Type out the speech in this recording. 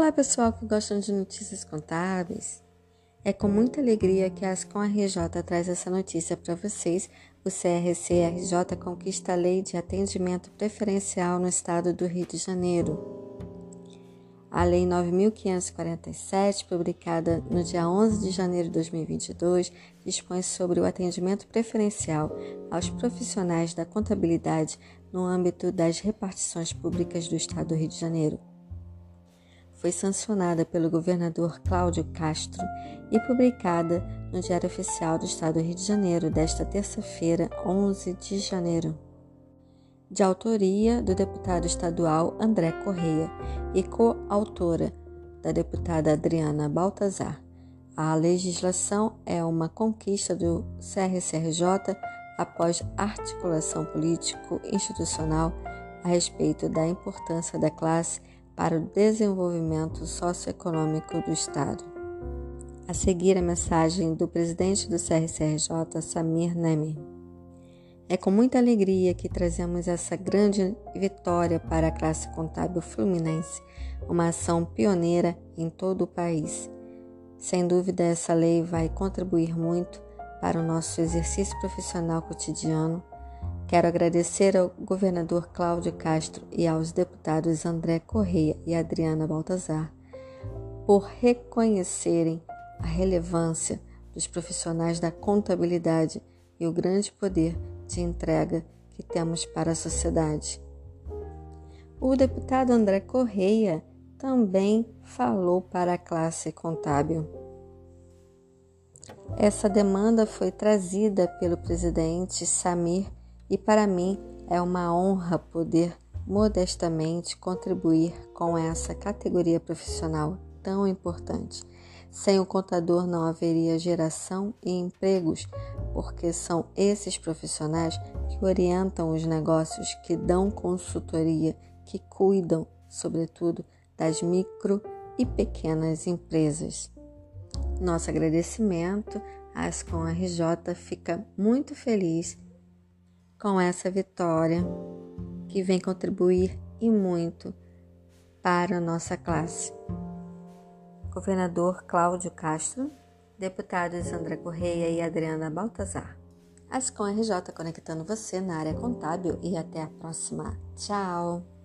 Olá, pessoal que gostam de notícias contábeis. É com muita alegria que a Ascom RJ traz essa notícia para vocês. O CRC RJ conquista a lei de atendimento preferencial no estado do Rio de Janeiro. A Lei 9.547, publicada no dia 11 de janeiro de 2022, dispõe sobre o atendimento preferencial aos profissionais da contabilidade no âmbito das repartições públicas do Estado do Rio de Janeiro foi sancionada pelo governador Cláudio Castro e publicada no Diário Oficial do Estado do Rio de Janeiro desta terça-feira, 11 de janeiro. De autoria do deputado estadual André Correia e coautora da deputada Adriana Baltazar. A legislação é uma conquista do CRCRJ após articulação político-institucional a respeito da importância da classe para o desenvolvimento socioeconômico do Estado. A seguir, a mensagem do presidente do CRCRJ, Samir Nemi. É com muita alegria que trazemos essa grande vitória para a classe contábil fluminense, uma ação pioneira em todo o país. Sem dúvida, essa lei vai contribuir muito para o nosso exercício profissional cotidiano Quero agradecer ao governador Cláudio Castro e aos deputados André Correia e Adriana Baltazar por reconhecerem a relevância dos profissionais da contabilidade e o grande poder de entrega que temos para a sociedade. O deputado André Correia também falou para a classe contábil. Essa demanda foi trazida pelo presidente Samir e para mim é uma honra poder modestamente contribuir com essa categoria profissional tão importante. Sem o contador não haveria geração e empregos, porque são esses profissionais que orientam os negócios, que dão consultoria, que cuidam, sobretudo, das micro e pequenas empresas. Nosso agradecimento, a Ascom RJ fica muito feliz com essa vitória que vem contribuir e muito para a nossa classe. Governador Cláudio Castro, deputados André Correia e Adriana Baltazar. Ascom RJ conectando você na área contábil e até a próxima. Tchau!